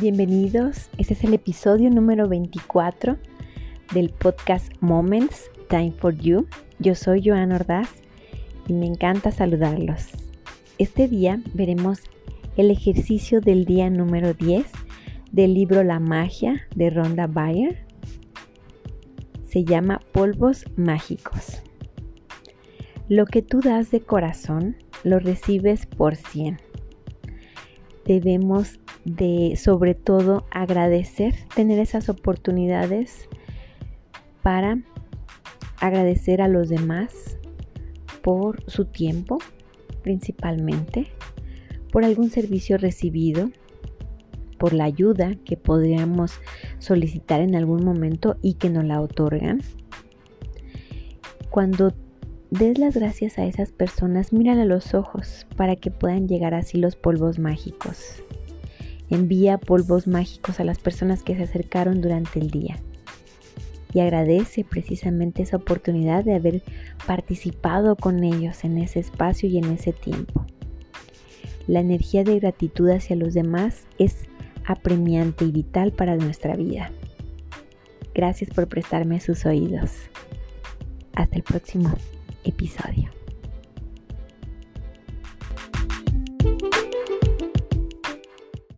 Bienvenidos, este es el episodio número 24 del podcast Moments Time for You. Yo soy Joan Ordaz y me encanta saludarlos. Este día veremos el ejercicio del día número 10 del libro La magia de Rhonda Byrne. Se llama Polvos Mágicos. Lo que tú das de corazón lo recibes por 100 debemos de sobre todo agradecer, tener esas oportunidades para agradecer a los demás por su tiempo principalmente, por algún servicio recibido, por la ayuda que podríamos solicitar en algún momento y que nos la otorgan. Cuando des las gracias a esas personas, mírale a los ojos para que puedan llegar así los polvos mágicos. Envía polvos mágicos a las personas que se acercaron durante el día. Y agradece precisamente esa oportunidad de haber participado con ellos en ese espacio y en ese tiempo. La energía de gratitud hacia los demás es apremiante y vital para nuestra vida. Gracias por prestarme sus oídos. Hasta el próximo episodio.